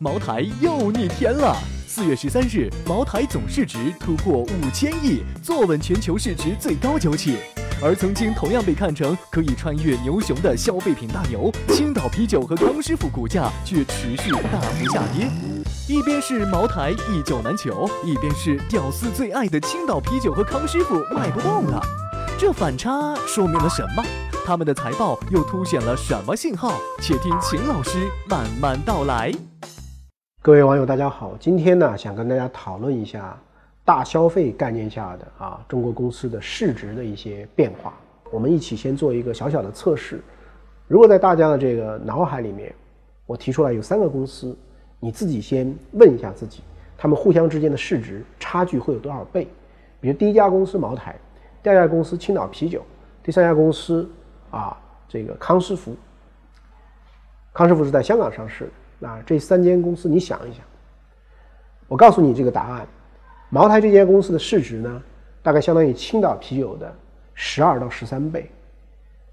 茅台又逆天了。四月十三日，茅台总市值突破五千亿，坐稳全球市值最高酒企。而曾经同样被看成可以穿越牛熊的消费品大牛青岛啤酒和康师傅股价却持续大幅下跌。一边是茅台一酒难求，一边是屌丝最爱的青岛啤酒和康师傅卖不动了。这反差说明了什么？他们的财报又凸显了什么信号？且听秦老师慢慢道来。各位网友，大家好，今天呢，想跟大家讨论一下。大消费概念下的啊，中国公司的市值的一些变化，我们一起先做一个小小的测试。如果在大家的这个脑海里面，我提出来有三个公司，你自己先问一下自己，他们互相之间的市值差距会有多少倍？比如第一家公司茅台，第二家公司青岛啤酒，第三家公司啊这个康师傅。康师傅是在香港上市的，那这三间公司你想一想，我告诉你这个答案。茅台这间公司的市值呢，大概相当于青岛啤酒的十二到十三倍，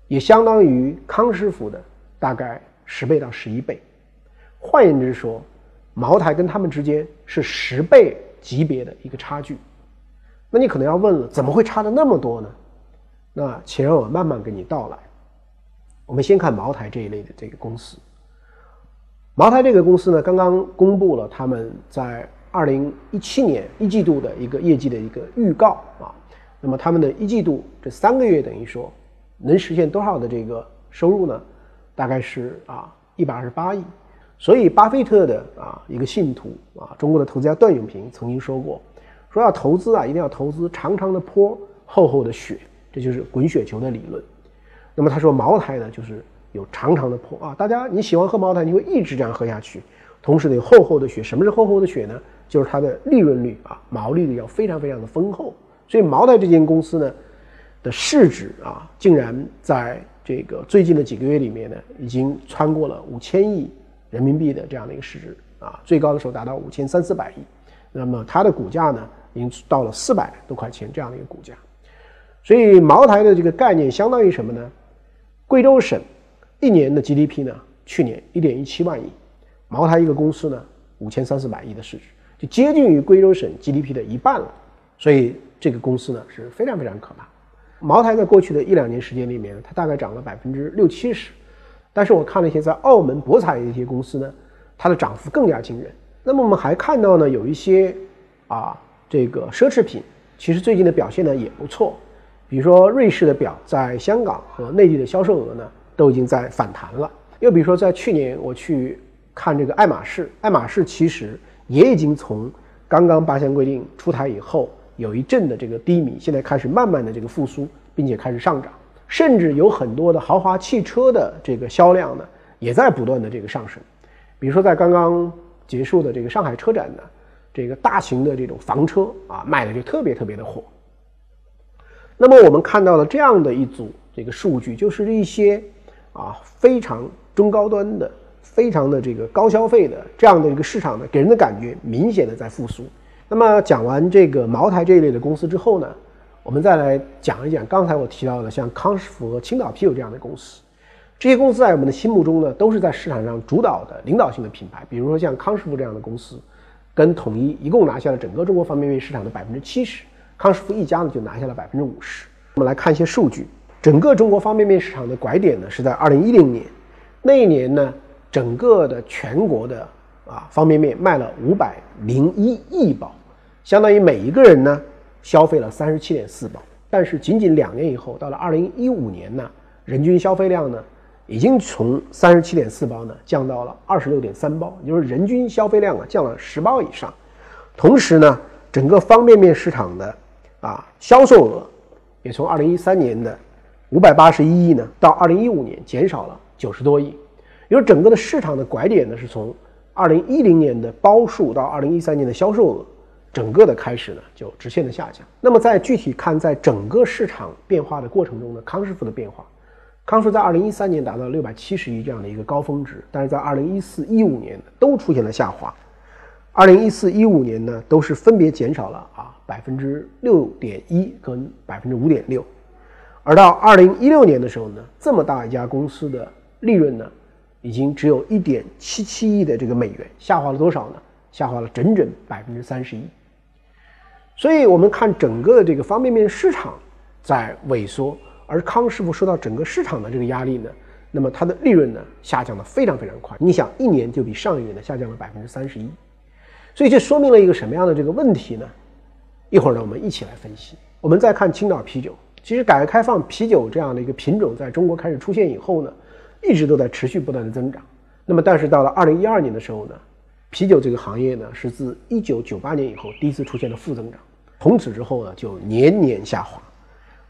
也相当于康师傅的大概十倍到十一倍。换言之说，茅台跟他们之间是十倍级别的一个差距。那你可能要问了，怎么会差的那么多呢？那请让我慢慢跟你道来。我们先看茅台这一类的这个公司。茅台这个公司呢，刚刚公布了他们在。二零一七年一季度的一个业绩的一个预告啊，那么他们的一季度这三个月等于说能实现多少的这个收入呢？大概是啊一百二十八亿。所以巴菲特的啊一个信徒啊，中国的投资家段永平曾经说过，说要投资啊一定要投资长长的坡厚厚的雪，这就是滚雪球的理论。那么他说茅台呢就是有长长的坡啊，大家你喜欢喝茅台，你会一直这样喝下去。同时呢有厚厚的雪，什么是厚厚的雪呢？就是它的利润率啊，毛利率要非常非常的丰厚，所以茅台这间公司呢的市值啊，竟然在这个最近的几个月里面呢，已经穿过了五千亿人民币的这样的一个市值啊，最高的时候达到五千三四百亿，那么它的股价呢，已经到了四百多块钱这样的一个股价，所以茅台的这个概念相当于什么呢？贵州省一年的 GDP 呢，去年一点一七万亿，茅台一个公司呢，五千三四百亿的市值。就接近于贵州省 GDP 的一半了，所以这个公司呢是非常非常可怕。茅台在过去的一两年时间里面，它大概涨了百分之六七十，但是我看了一些在澳门博彩的一些公司呢，它的涨幅更加惊人。那么我们还看到呢，有一些啊这个奢侈品，其实最近的表现呢也不错，比如说瑞士的表在香港和内地的销售额呢都已经在反弹了。又比如说在去年我去看这个爱马仕，爱马仕其实。也已经从刚刚八项规定出台以后有一阵的这个低迷，现在开始慢慢的这个复苏，并且开始上涨，甚至有很多的豪华汽车的这个销量呢，也在不断的这个上升。比如说在刚刚结束的这个上海车展呢，这个大型的这种房车啊，卖的就特别特别的火。那么我们看到了这样的一组这个数据，就是一些啊非常中高端的。非常的这个高消费的这样的一个市场呢，给人的感觉明显的在复苏。那么讲完这个茅台这一类的公司之后呢，我们再来讲一讲刚才我提到的像康师傅和青岛啤酒这样的公司。这些公司在我们的心目中呢，都是在市场上主导的领导性的品牌。比如说像康师傅这样的公司，跟统一一共拿下了整个中国方便面市场的百分之七十，康师傅一家呢就拿下了百分之五十。我们来看一些数据，整个中国方便面市场的拐点呢是在二零一零年，那一年呢。整个的全国的啊方便面卖了五百零一亿包，相当于每一个人呢消费了三十七点四包。但是仅仅两年以后，到了二零一五年呢，人均消费量呢已经从三十七点四包呢降到了二十六点三包，也就是人均消费量啊降了十包以上。同时呢，整个方便面市场的啊销售额也从二零一三年的五百八十一亿呢，到二零一五年减少了九十多亿。因为整个的市场的拐点呢，是从二零一零年的包数到二零一三年的销售额，整个的开始呢就直线的下降。那么在具体看，在整个市场变化的过程中呢，康师傅的变化，康师傅在二零一三年达到六百七十亿这样的一个高峰值，但是在二零一四一五年呢都出现了下滑，二零一四一五年呢都是分别减少了啊百分之六点一跟百分之五点六，而到二零一六年的时候呢，这么大一家公司的利润呢。已经只有一点七七亿的这个美元，下滑了多少呢？下滑了整整百分之三十一。所以，我们看整个的这个方便面市场在萎缩，而康师傅受到整个市场的这个压力呢，那么它的利润呢下降的非常非常快。你想，一年就比上一年呢下降了百分之三十一。所以，这说明了一个什么样的这个问题呢？一会儿呢，我们一起来分析。我们再看青岛啤酒。其实，改革开放啤酒这样的一个品种在中国开始出现以后呢，一直都在持续不断的增长。那么，但是到了二零一二年的时候呢，啤酒这个行业呢是自一九九八年以后第一次出现了负增长，从此之后呢就年年下滑。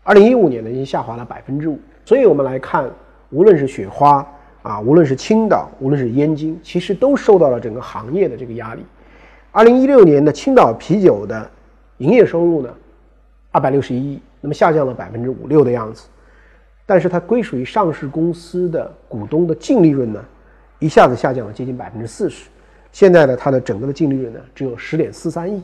二零一五年呢已经下滑了百分之五。所以我们来看，无论是雪花啊，无论是青岛，无论是燕京，其实都受到了整个行业的这个压力。二零一六年的青岛啤酒的营业收入呢，二百六十一亿。那么下降了百分之五六的样子，但是它归属于上市公司的股东的净利润呢，一下子下降了接近百分之四十。现在呢，它的整个的净利润呢只有十点四三亿，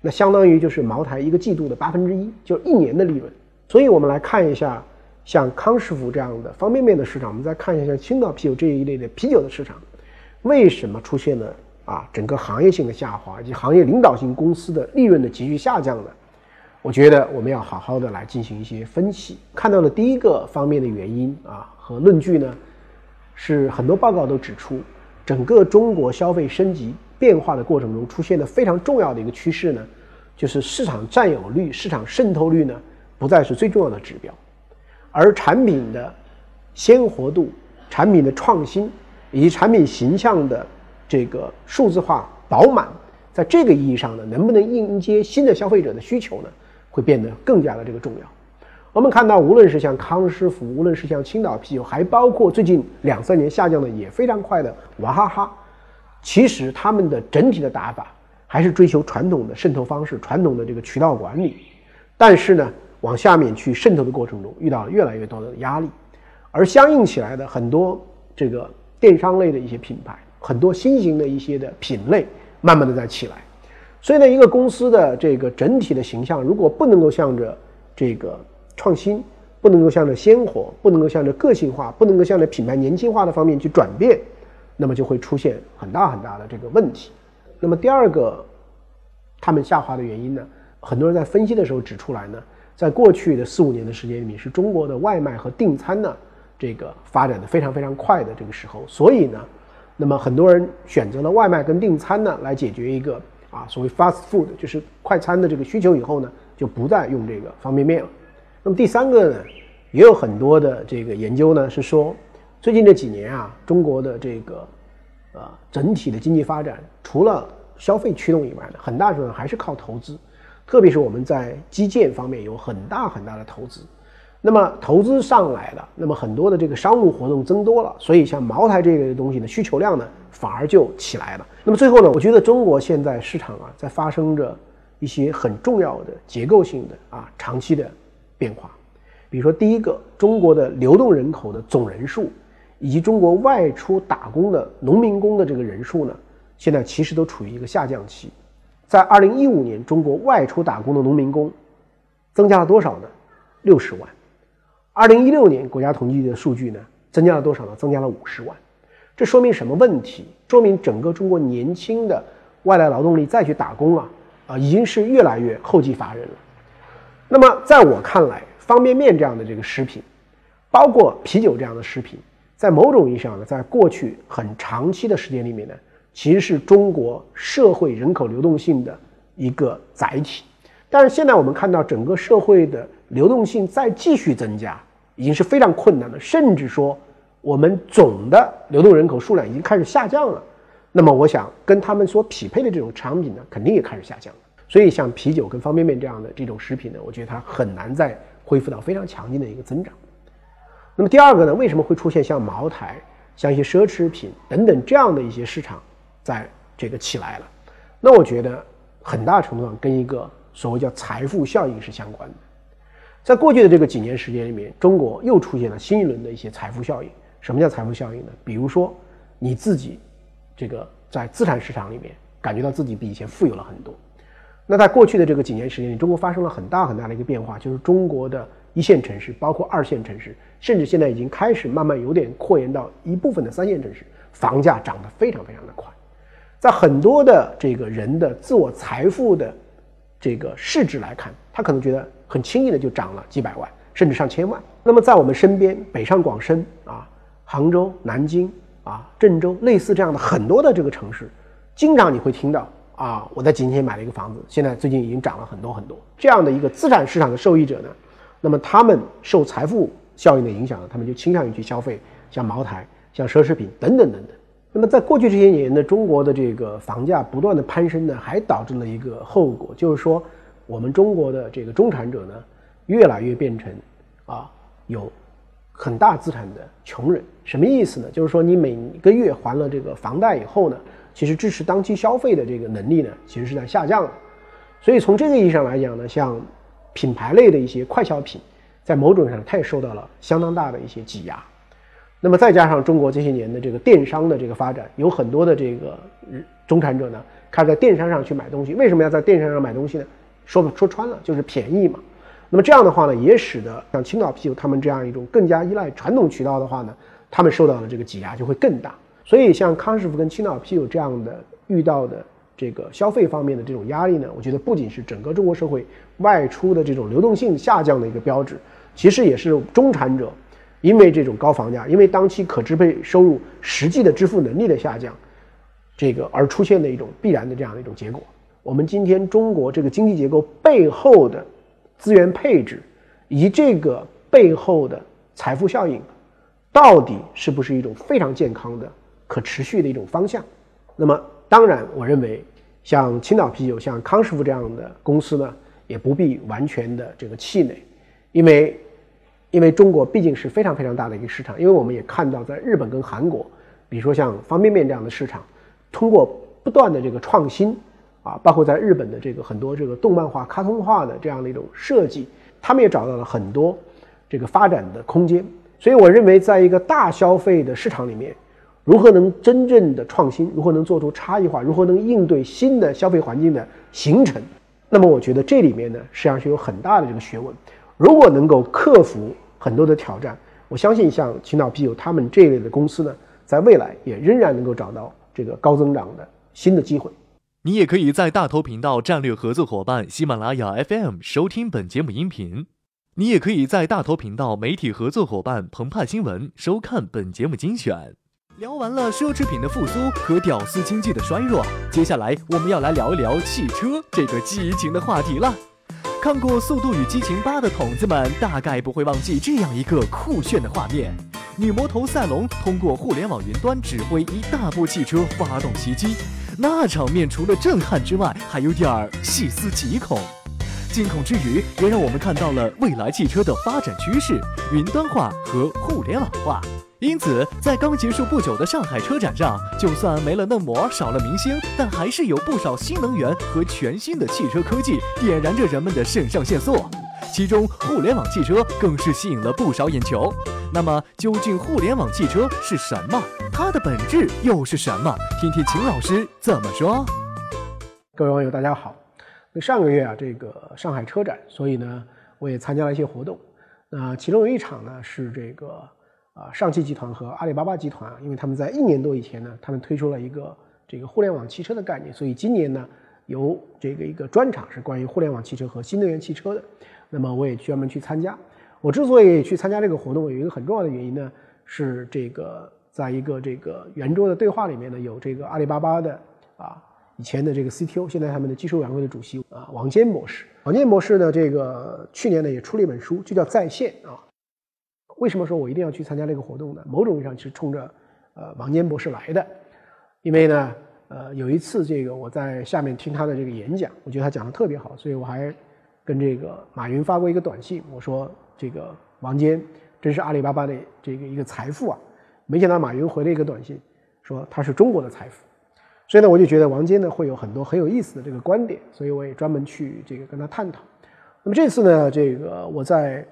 那相当于就是茅台一个季度的八分之一，就是一年的利润。所以我们来看一下像康师傅这样的方便面的市场，我们再看一下像青岛啤酒这一类的啤酒的市场，为什么出现了啊整个行业性的下滑，以及行业领导性公司的利润的急剧下降呢？我觉得我们要好好的来进行一些分析。看到的第一个方面的原因啊和论据呢，是很多报告都指出，整个中国消费升级变化的过程中出现的非常重要的一个趋势呢，就是市场占有率、市场渗透率呢不再是最重要的指标，而产品的鲜活度、产品的创新以及产品形象的这个数字化饱满，在这个意义上呢，能不能迎接新的消费者的需求呢？会变得更加的这个重要。我们看到，无论是像康师傅，无论是像青岛啤酒，还包括最近两三年下降的也非常快的娃哈哈，其实他们的整体的打法还是追求传统的渗透方式、传统的这个渠道管理。但是呢，往下面去渗透的过程中，遇到了越来越多的压力，而相应起来的很多这个电商类的一些品牌，很多新型的一些的品类，慢慢的在起来。所以呢，一个公司的这个整体的形象，如果不能够向着这个创新，不能够向着鲜活，不能够向着个性化，不能够向着品牌年轻化的方面去转变，那么就会出现很大很大的这个问题。那么第二个，他们下滑的原因呢，很多人在分析的时候指出来呢，在过去的四五年的时间里面，是中国的外卖和订餐呢这个发展的非常非常快的这个时候，所以呢，那么很多人选择了外卖跟订餐呢来解决一个。啊，所谓 fast food 就是快餐的这个需求以后呢，就不再用这个方便面了。那么第三个呢，也有很多的这个研究呢是说，最近这几年啊，中国的这个呃整体的经济发展，除了消费驱动以外呢，很大部分还是靠投资，特别是我们在基建方面有很大很大的投资。那么投资上来了，那么很多的这个商务活动增多了，所以像茅台这类东西的需求量呢，反而就起来了。那么最后呢，我觉得中国现在市场啊，在发生着一些很重要的结构性的啊长期的变化。比如说，第一个，中国的流动人口的总人数，以及中国外出打工的农民工的这个人数呢，现在其实都处于一个下降期。在二零一五年，中国外出打工的农民工增加了多少呢？六十万。二零一六年国家统计局的数据呢，增加了多少呢？增加了五十万，这说明什么问题？说明整个中国年轻的外来劳动力再去打工啊，啊，已经是越来越后继乏人了。那么在我看来，方便面这样的这个食品，包括啤酒这样的食品，在某种意义上呢，在过去很长期的时间里面呢，其实是中国社会人口流动性的一个载体。但是现在我们看到整个社会的流动性在继续增加。已经是非常困难的，甚至说我们总的流动人口数量已经开始下降了。那么，我想跟他们所匹配的这种产品呢，肯定也开始下降了。所以，像啤酒跟方便面这样的这种食品呢，我觉得它很难再恢复到非常强劲的一个增长。那么，第二个呢，为什么会出现像茅台、像一些奢侈品等等这样的一些市场在这个起来了？那我觉得很大程度上跟一个所谓叫财富效应是相关的。在过去的这个几年时间里面，中国又出现了新一轮的一些财富效应。什么叫财富效应呢？比如说，你自己这个在资产市场里面感觉到自己比以前富有了很多。那在过去的这个几年时间里，中国发生了很大很大的一个变化，就是中国的一线城市，包括二线城市，甚至现在已经开始慢慢有点扩延到一部分的三线城市，房价涨得非常非常的快。在很多的这个人的自我财富的这个市值来看，他可能觉得很轻易的就涨了几百万，甚至上千万。那么在我们身边，北上广深啊，杭州、南京啊、郑州，类似这样的很多的这个城市，经常你会听到啊，我在几年前买了一个房子，现在最近已经涨了很多很多。这样的一个资产市场的受益者呢，那么他们受财富效应的影响呢，他们就倾向于去消费，像茅台、像奢侈品等等等等。那么，在过去这些年呢，中国的这个房价不断的攀升呢，还导致了一个后果，就是说，我们中国的这个中产者呢，越来越变成啊有很大资产的穷人。什么意思呢？就是说，你每个月还了这个房贷以后呢，其实支持当期消费的这个能力呢，其实是在下降的。所以从这个意义上来讲呢，像品牌类的一些快消品，在某种上它也受到了相当大的一些挤压。那么再加上中国这些年的这个电商的这个发展，有很多的这个中产者呢，开始在电商上去买东西。为什么要在电商上买东西呢？说说穿了就是便宜嘛。那么这样的话呢，也使得像青岛啤酒他们这样一种更加依赖传统渠道的话呢，他们受到的这个挤压就会更大。所以像康师傅跟青岛啤酒这样的遇到的这个消费方面的这种压力呢，我觉得不仅是整个中国社会外出的这种流动性下降的一个标志，其实也是中产者。因为这种高房价，因为当期可支配收入实际的支付能力的下降，这个而出现的一种必然的这样的一种结果。我们今天中国这个经济结构背后的资源配置，以及这个背后的财富效应，到底是不是一种非常健康的、可持续的一种方向？那么，当然，我认为像青岛啤酒、像康师傅这样的公司呢，也不必完全的这个气馁，因为。因为中国毕竟是非常非常大的一个市场，因为我们也看到，在日本跟韩国，比如说像方便面这样的市场，通过不断的这个创新，啊，包括在日本的这个很多这个动漫化、卡通化的这样的一种设计，他们也找到了很多这个发展的空间。所以我认为，在一个大消费的市场里面，如何能真正的创新，如何能做出差异化，如何能应对新的消费环境的形成，那么我觉得这里面呢，实际上是有很大的这个学问。如果能够克服很多的挑战，我相信像青岛啤酒他们这一类的公司呢，在未来也仍然能够找到这个高增长的新的机会。你也可以在大头频道战略合作伙伴喜马拉雅 FM 收听本节目音频，你也可以在大头频道媒体合作伙伴澎湃新闻收看本节目精选。聊完了奢侈品的复苏和屌丝经济的衰弱，接下来我们要来聊一聊汽车这个激情的话题了。看过《速度与激情八》的筒子们，大概不会忘记这样一个酷炫的画面：女魔头赛隆通过互联网云端指挥一大部汽车发动袭击，那场面除了震撼之外，还有点儿细思极恐。惊恐之余，也让我们看到了未来汽车的发展趋势——云端化和互联网化。因此，在刚结束不久的上海车展上，就算没了嫩模，少了明星，但还是有不少新能源和全新的汽车科技点燃着人们的肾上腺素。其中，互联网汽车更是吸引了不少眼球。那么，究竟互联网汽车是什么？它的本质又是什么？听听秦老师怎么说。各位网友，大家好。那上个月啊，这个上海车展，所以呢，我也参加了一些活动。那其中有一场呢，是这个。啊，上汽集团和阿里巴巴集团，因为他们在一年多以前呢，他们推出了一个这个互联网汽车的概念，所以今年呢，有这个一个专场是关于互联网汽车和新能源汽车的。那么我也专门去参加。我之所以去参加这个活动，有一个很重要的原因呢，是这个在一个这个圆桌的对话里面呢，有这个阿里巴巴的啊以前的这个 CTO，现在他们的技术委员会的主席啊王坚博士。王坚博士呢，这个去年呢也出了一本书，就叫在线啊。为什么说我一定要去参加这个活动呢？某种意义上是冲着，呃，王坚博士来的。因为呢，呃，有一次这个我在下面听他的这个演讲，我觉得他讲的特别好，所以我还跟这个马云发过一个短信，我说这个王坚真是阿里巴巴的这个一个财富啊。没想到马云回了一个短信，说他是中国的财富。所以呢，我就觉得王坚呢会有很多很有意思的这个观点，所以我也专门去这个跟他探讨。那么这次呢，这个我在。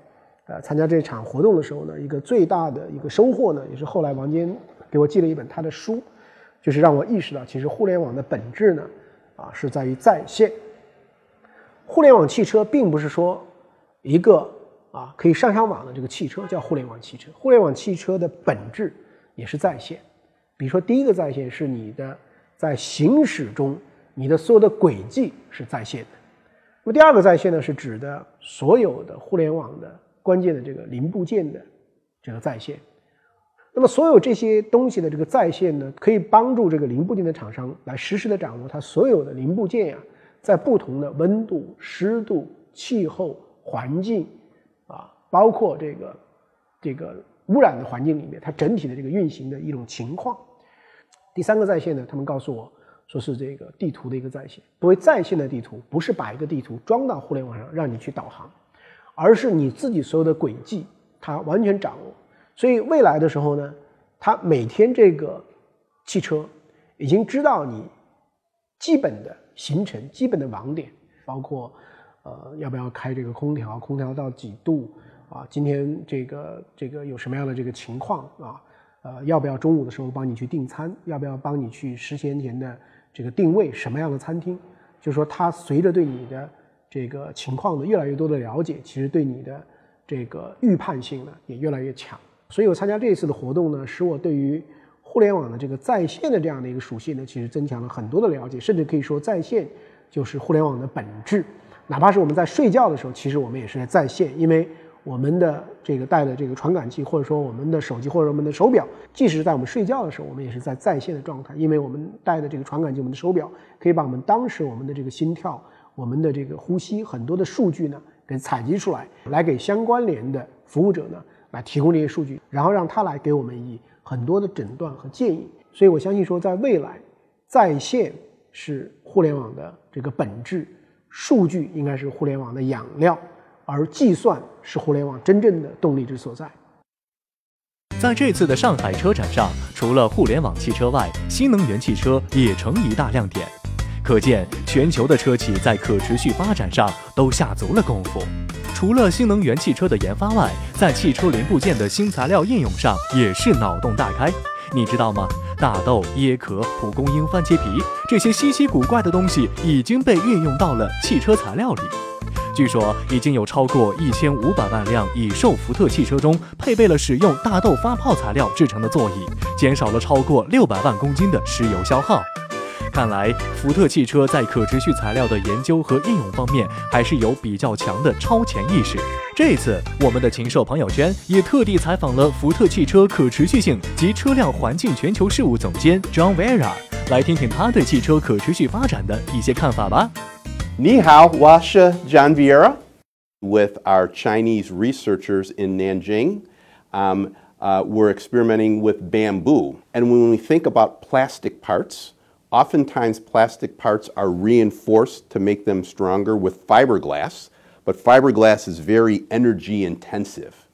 呃，参加这场活动的时候呢，一个最大的一个收获呢，也是后来王坚给我寄了一本他的书，就是让我意识到，其实互联网的本质呢，啊，是在于在线。互联网汽车并不是说一个啊，可以上上网的这个汽车叫互联网汽车。互联网汽车的本质也是在线。比如说，第一个在线是你的在行驶中，你的所有的轨迹是在线的。那么第二个在线呢，是指的所有的互联网的关键的这个零部件的这个在线。那么所有这些东西的这个在线呢，可以帮助这个零部件的厂商来实时的掌握它所有的零部件呀，在不同的温度、湿度、气候环境，包括这个这个污染的环境里面，它整体的这个运行的一种情况。第三个在线呢，他们告诉我说是这个地图的一个在线。所谓在线的地图，不是把一个地图装到互联网上让你去导航，而是你自己所有的轨迹，它完全掌握。所以未来的时候呢，它每天这个汽车已经知道你基本的行程、基本的网点，包括呃要不要开这个空调，空调到几度啊？今天这个这个有什么样的这个情况啊？呃，要不要中午的时候帮你去订餐？要不要帮你去十先前的这个定位什么样的餐厅？就是说，它随着对你的这个情况的越来越多的了解，其实对你的这个预判性呢也越来越强。所以我参加这一次的活动呢，使我对于互联网的这个在线的这样的一个属性呢，其实增强了很多的了解，甚至可以说在线就是互联网的本质。哪怕是我们在睡觉的时候，其实我们也是在在线，因为。我们的这个带的这个传感器，或者说我们的手机或者我们的手表，即使在我们睡觉的时候，我们也是在在线的状态，因为我们带的这个传感器，我们的手表可以把我们当时我们的这个心跳、我们的这个呼吸很多的数据呢给采集出来，来给相关联的服务者呢来提供这些数据，然后让他来给我们以很多的诊断和建议。所以我相信说，在未来，在线是互联网的这个本质，数据应该是互联网的养料。而计算是互联网真正的动力之所在。在这次的上海车展上，除了互联网汽车外，新能源汽车也成一大亮点。可见，全球的车企在可持续发展上都下足了功夫。除了新能源汽车的研发外，在汽车零部件的新材料应用上也是脑洞大开。你知道吗？大豆、椰壳、蒲公英、番茄皮这些稀奇古怪的东西已经被运用到了汽车材料里。据说已经有超过一千五百万辆已售福特汽车中配备了使用大豆发泡材料制成的座椅，减少了超过六百万公斤的石油消耗。看来福特汽车在可持续材料的研究和应用方面还是有比较强的超前意识。这次我们的禽兽朋友圈也特地采访了福特汽车可持续性及车辆环境全球事务总监 John Vera，来听听他对汽车可持续发展的一些看法吧。Ni hao, Washa John Vieira with our Chinese researchers in Nanjing. Um, uh, we're experimenting with bamboo. And when we think about plastic parts, oftentimes plastic parts are reinforced to make them stronger with fiberglass, but fiberglass is very energy intensive.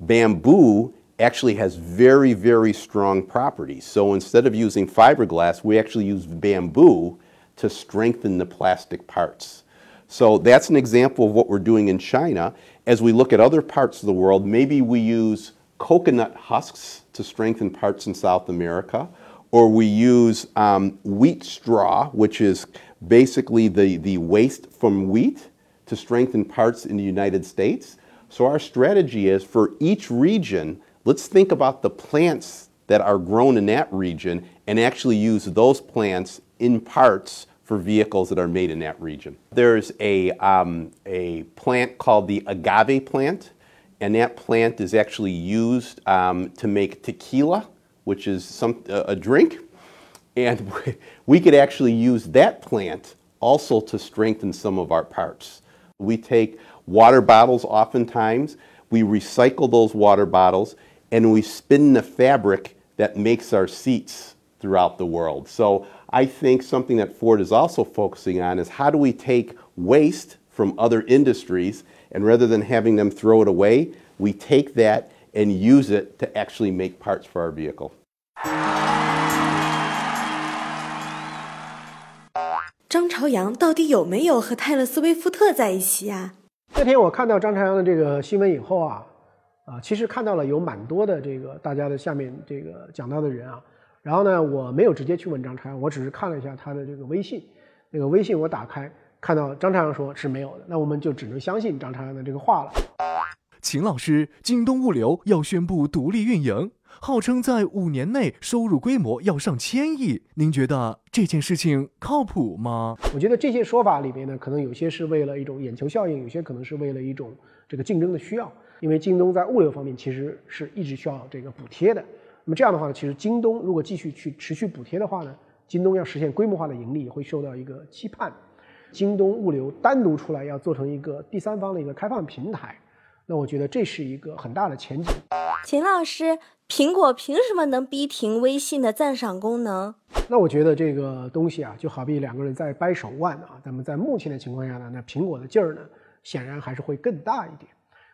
Bamboo actually has very, very strong properties. So instead of using fiberglass, we actually use bamboo to strengthen the plastic parts. So that's an example of what we're doing in China. As we look at other parts of the world, maybe we use coconut husks to strengthen parts in South America, or we use um, wheat straw, which is basically the, the waste from wheat, to strengthen parts in the United States. So our strategy is for each region, let's think about the plants that are grown in that region and actually use those plants in parts for vehicles that are made in that region. There's a, um, a plant called the agave plant, and that plant is actually used um, to make tequila, which is some, uh, a drink. And we could actually use that plant also to strengthen some of our parts. We take water bottles oftentimes, we recycle those water bottles, and we spin the fabric that makes our seats throughout the world. So I think something that Ford is also focusing on is how do we take waste from other industries and rather than having them throw it away, we take that and use it to actually make parts for our vehicle. 张朝阳到底有没有和泰勒斯威夫特在一起呀、啊？那天我看到张朝阳的这个新闻以后啊，啊，其实看到了有蛮多的这个大家的下面这个讲到的人啊， 然后呢，我没有直接去问张朝阳，我只是看了一下他的这个微信，那个微信我打开看到张朝阳说是没有的，那我们就只能相信张朝阳的这个话了。秦老师，京东物流要宣布独立运营，号称在五年内收入规模要上千亿，您觉得这件事情靠谱吗？我觉得这些说法里面呢，可能有些是为了一种眼球效应，有些可能是为了一种这个竞争的需要。因为京东在物流方面其实是一直需要这个补贴的。那么这样的话呢，其实京东如果继续去持续补贴的话呢，京东要实现规模化的盈利会受到一个期盼。京东物流单独出来要做成一个第三方的一个开放平台，那我觉得这是一个很大的前景。秦老师，苹果凭什么能逼停微信的赞赏功能？那我觉得这个东西啊，就好比两个人在掰手腕啊。那么在目前的情况下呢，那苹果的劲儿呢，显然还是会更大一点。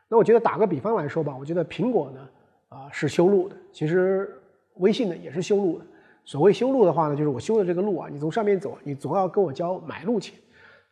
那我觉得打个比方来说吧，我觉得苹果呢，啊是修路的，其实微信呢也是修路的。所谓修路的话呢，就是我修的这个路啊，你从上面走，你总要跟我交买路钱。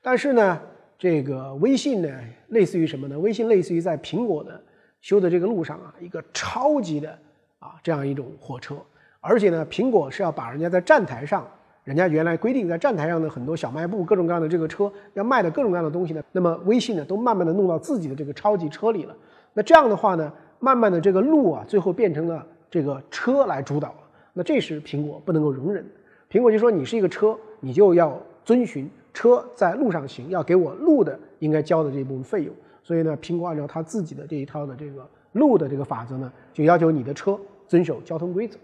但是呢，这个微信呢，类似于什么呢？微信类似于在苹果的修的这个路上啊，一个超级的啊这样一种火车。而且呢，苹果是要把人家在站台上，人家原来规定在站台上的很多小卖部、各种各样的这个车要卖的各种各样的东西呢，那么微信呢，都慢慢的弄到自己的这个超级车里了。那这样的话呢，慢慢的这个路啊，最后变成了这个车来主导了。那这时苹果不能够容忍。苹果就说你是一个车，你就要遵循。车在路上行，要给我路的应该交的这部分费用。所以呢，苹果按照他自己的这一套的这个路的这个法则呢，就要求你的车遵守交通规则。